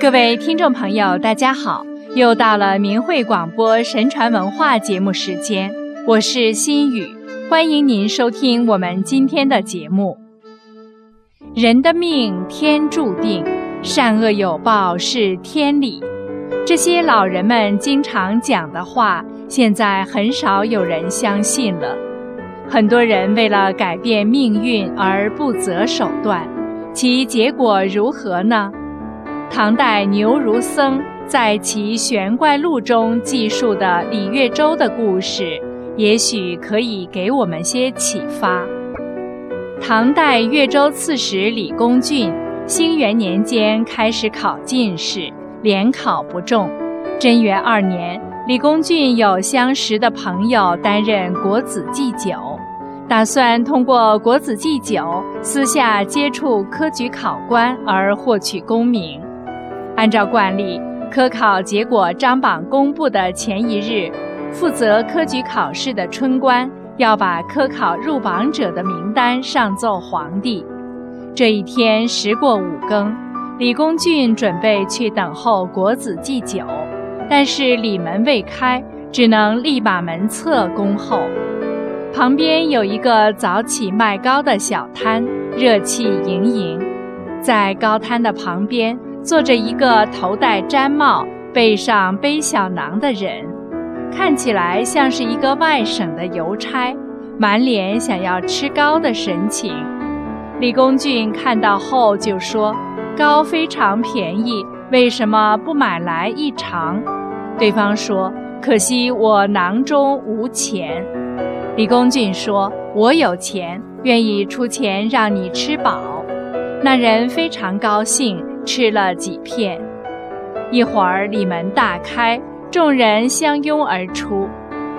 各位听众朋友，大家好！又到了明慧广播神传文化节目时间，我是心雨，欢迎您收听我们今天的节目。人的命天注定，善恶有报是天理。这些老人们经常讲的话，现在很少有人相信了。很多人为了改变命运而不择手段，其结果如何呢？唐代牛儒僧在其《玄怪录》中记述的李月洲的故事，也许可以给我们些启发。唐代越州刺史李公俊，兴元年间开始考进士，连考不中。贞元二年，李公俊有相识的朋友担任国子祭酒，打算通过国子祭酒私下接触科举考官而获取功名。按照惯例，科考结果张榜公布的前一日，负责科举考试的春官要把科考入榜者的名单上奏皇帝。这一天时过五更，李公俊准备去等候国子祭酒，但是里门未开，只能立把门侧恭候。旁边有一个早起卖糕的小摊，热气盈盈，在糕摊的旁边。坐着一个头戴毡帽、背上背小囊的人，看起来像是一个外省的邮差，满脸想要吃糕的神情。李公俊看到后就说：“糕非常便宜，为什么不买来一尝？”对方说：“可惜我囊中无钱。”李公俊说：“我有钱，愿意出钱让你吃饱。”那人非常高兴。吃了几片，一会儿里门大开，众人相拥而出。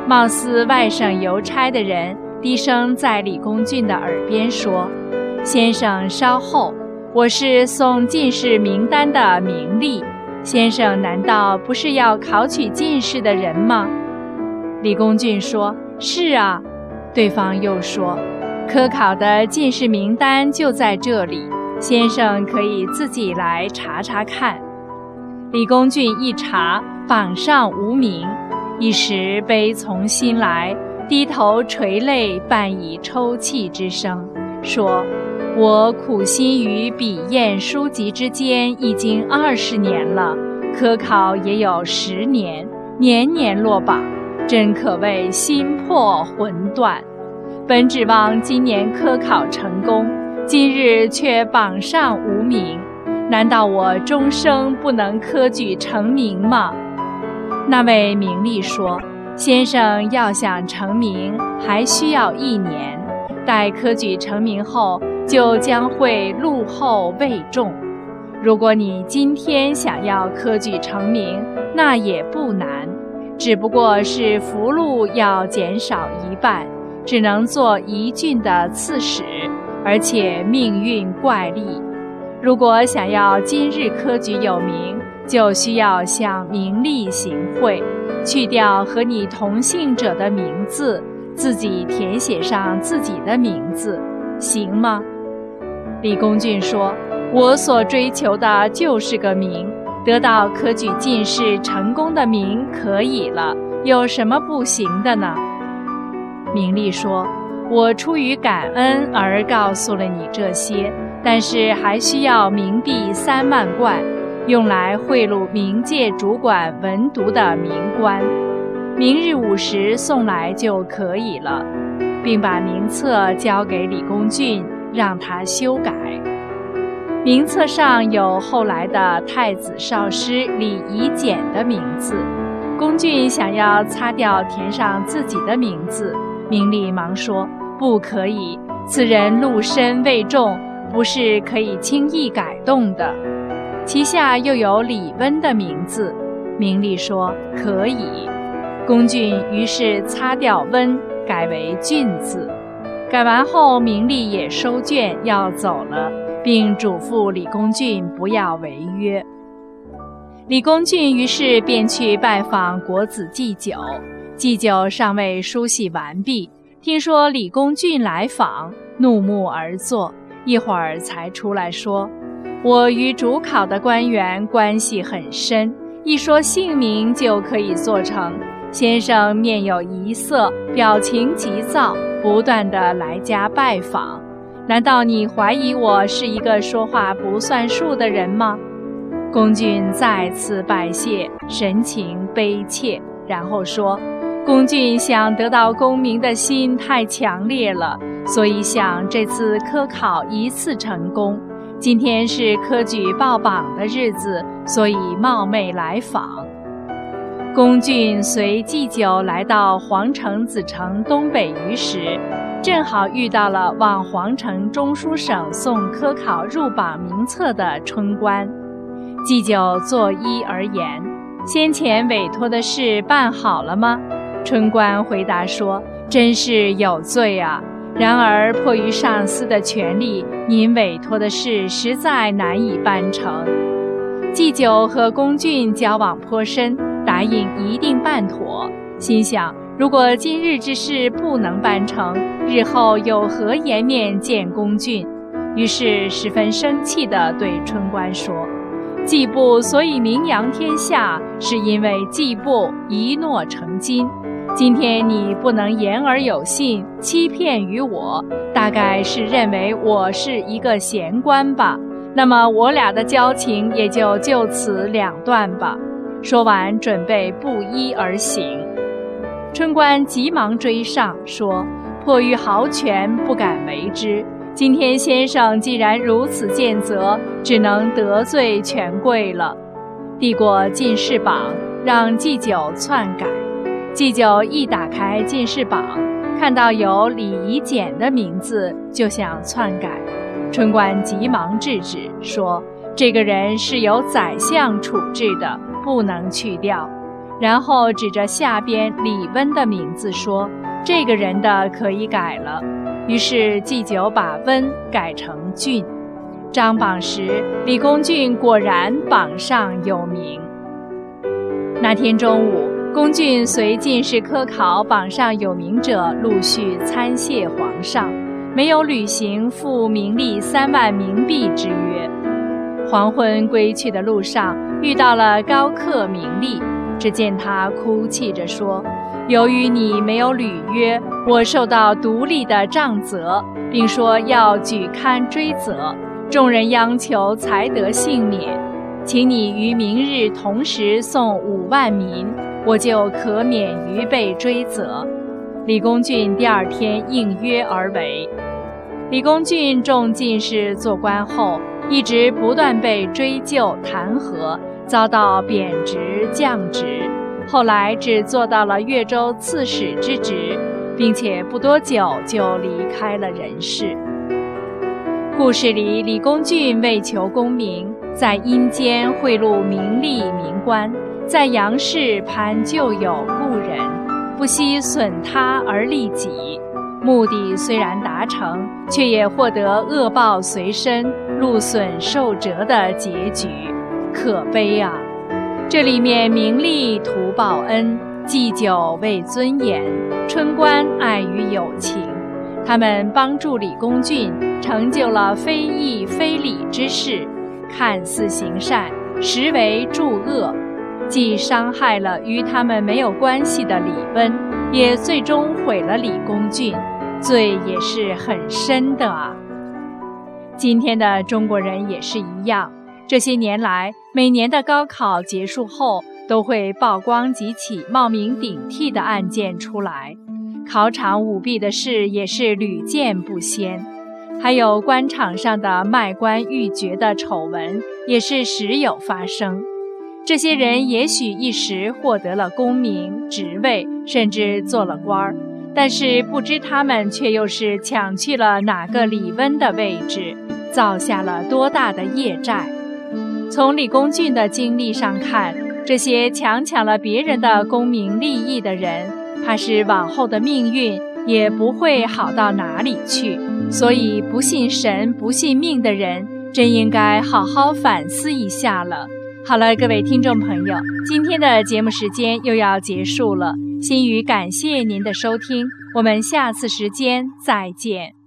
貌似外省邮差的人低声在李公俊的耳边说：“先生稍后，我是送进士名单的名利。先生难道不是要考取进士的人吗？”李公俊说：“是啊。”对方又说：“科考的进士名单就在这里。”先生可以自己来查查看。李公俊一查，榜上无名，一时悲从心来，低头垂泪，半以抽泣之声，说：“我苦心于笔砚书籍之间，已经二十年了，科考也有十年，年年落榜，真可谓心破魂断。本指望今年科考成功。”今日却榜上无名，难道我终生不能科举成名吗？那位名利说：“先生要想成名，还需要一年。待科举成名后，就将会禄后位重。如果你今天想要科举成名，那也不难，只不过是福禄要减少一半，只能做一郡的刺史。”而且命运怪力，如果想要今日科举有名，就需要向名利行贿，去掉和你同姓者的名字，自己填写上自己的名字，行吗？李公俊说：“我所追求的就是个名，得到科举进士成功的名可以了，有什么不行的呢？”名利说。我出于感恩而告诉了你这些，但是还需要冥币三万贯，用来贿赂冥界主管文牍的冥官。明日午时送来就可以了，并把名册交给李公俊，让他修改。名册上有后来的太子少师李夷简的名字，公俊想要擦掉，填上自己的名字。明丽忙说。不可以，此人禄身未重，不是可以轻易改动的。旗下又有李温的名字，明丽说可以。龚俊于是擦掉温，改为俊字。改完后，明丽也收卷要走了，并嘱咐李公俊不要违约。李公俊于是便去拜访国子祭酒，祭酒尚未梳洗完毕。听说李公俊来访，怒目而坐，一会儿才出来说：“我与主考的官员关系很深，一说姓名就可以做成。先生面有疑色，表情急躁，不断地来家拜访。难道你怀疑我是一个说话不算数的人吗？公俊再次拜谢，神情悲切，然后说：“公俊想得到功名的心太强烈了，所以想这次科考一次成功。今天是科举报榜的日子，所以冒昧来访。”公俊随祭酒来到皇城子城东北隅时，正好遇到了往皇城中书省送科考入榜名册的春官。祭酒作揖而言：“先前委托的事办好了吗？”春官回答说：“真是有罪啊！然而迫于上司的权力，您委托的事实在难以办成。”祭酒和龚俊交往颇深，答应一定办妥。心想：如果今日之事不能办成，日后有何颜面见龚俊？于是十分生气地对春官说。季布所以名扬天下，是因为季布一诺成金。今天你不能言而有信，欺骗于我，大概是认为我是一个闲官吧？那么我俩的交情也就就此两断吧。说完，准备布衣而行。春官急忙追上，说：“迫于豪权，不敢为之。”今天先生既然如此见责，只能得罪权贵了。递过进士榜，让祭酒篡改。祭酒一打开进士榜，看到有李夷简的名字，就想篡改。春官急忙制止，说：“这个人是由宰相处置的，不能去掉。”然后指着下边李温的名字说：“这个人的可以改了。”于是祭酒把温改成俊，张榜时李公俊果然榜上有名。那天中午，龚俊随进士科考榜上有名者陆续参谢皇上，没有履行付名利三万冥币之约。黄昏归去的路上，遇到了高克名利，只见他哭泣着说。由于你没有履约，我受到独立的杖责，并说要举勘追责，众人央求才得幸免，请你于明日同时送五万民，我就可免于被追责。李公俊第二天应约而为。李公俊中进士做官后，一直不断被追究弹劾，遭到贬职降职。后来只做到了越州刺史之职，并且不多久就离开了人世。故事里，李公俊为求功名，在阴间贿赂名利名官，在阳世攀旧友故人，不惜损他而利己。目的虽然达成，却也获得恶报随身、禄损受折的结局，可悲啊！这里面名利图报恩，祭酒为尊严，春官爱于友情。他们帮助李公俊成就了非义非礼之事，看似行善，实为助恶，既伤害了与他们没有关系的李温，也最终毁了李公俊，罪也是很深的啊。今天的中国人也是一样。这些年来，每年的高考结束后，都会曝光几起冒名顶替的案件出来，考场舞弊的事也是屡见不鲜，还有官场上的卖官鬻爵的丑闻也是时有发生。这些人也许一时获得了功名、职位，甚至做了官儿，但是不知他们却又是抢去了哪个李温的位置，造下了多大的业债。从李公俊的经历上看，这些强抢了别人的功名利益的人，怕是往后的命运也不会好到哪里去。所以，不信神、不信命的人，真应该好好反思一下了。好了，各位听众朋友，今天的节目时间又要结束了。心语感谢您的收听，我们下次时间再见。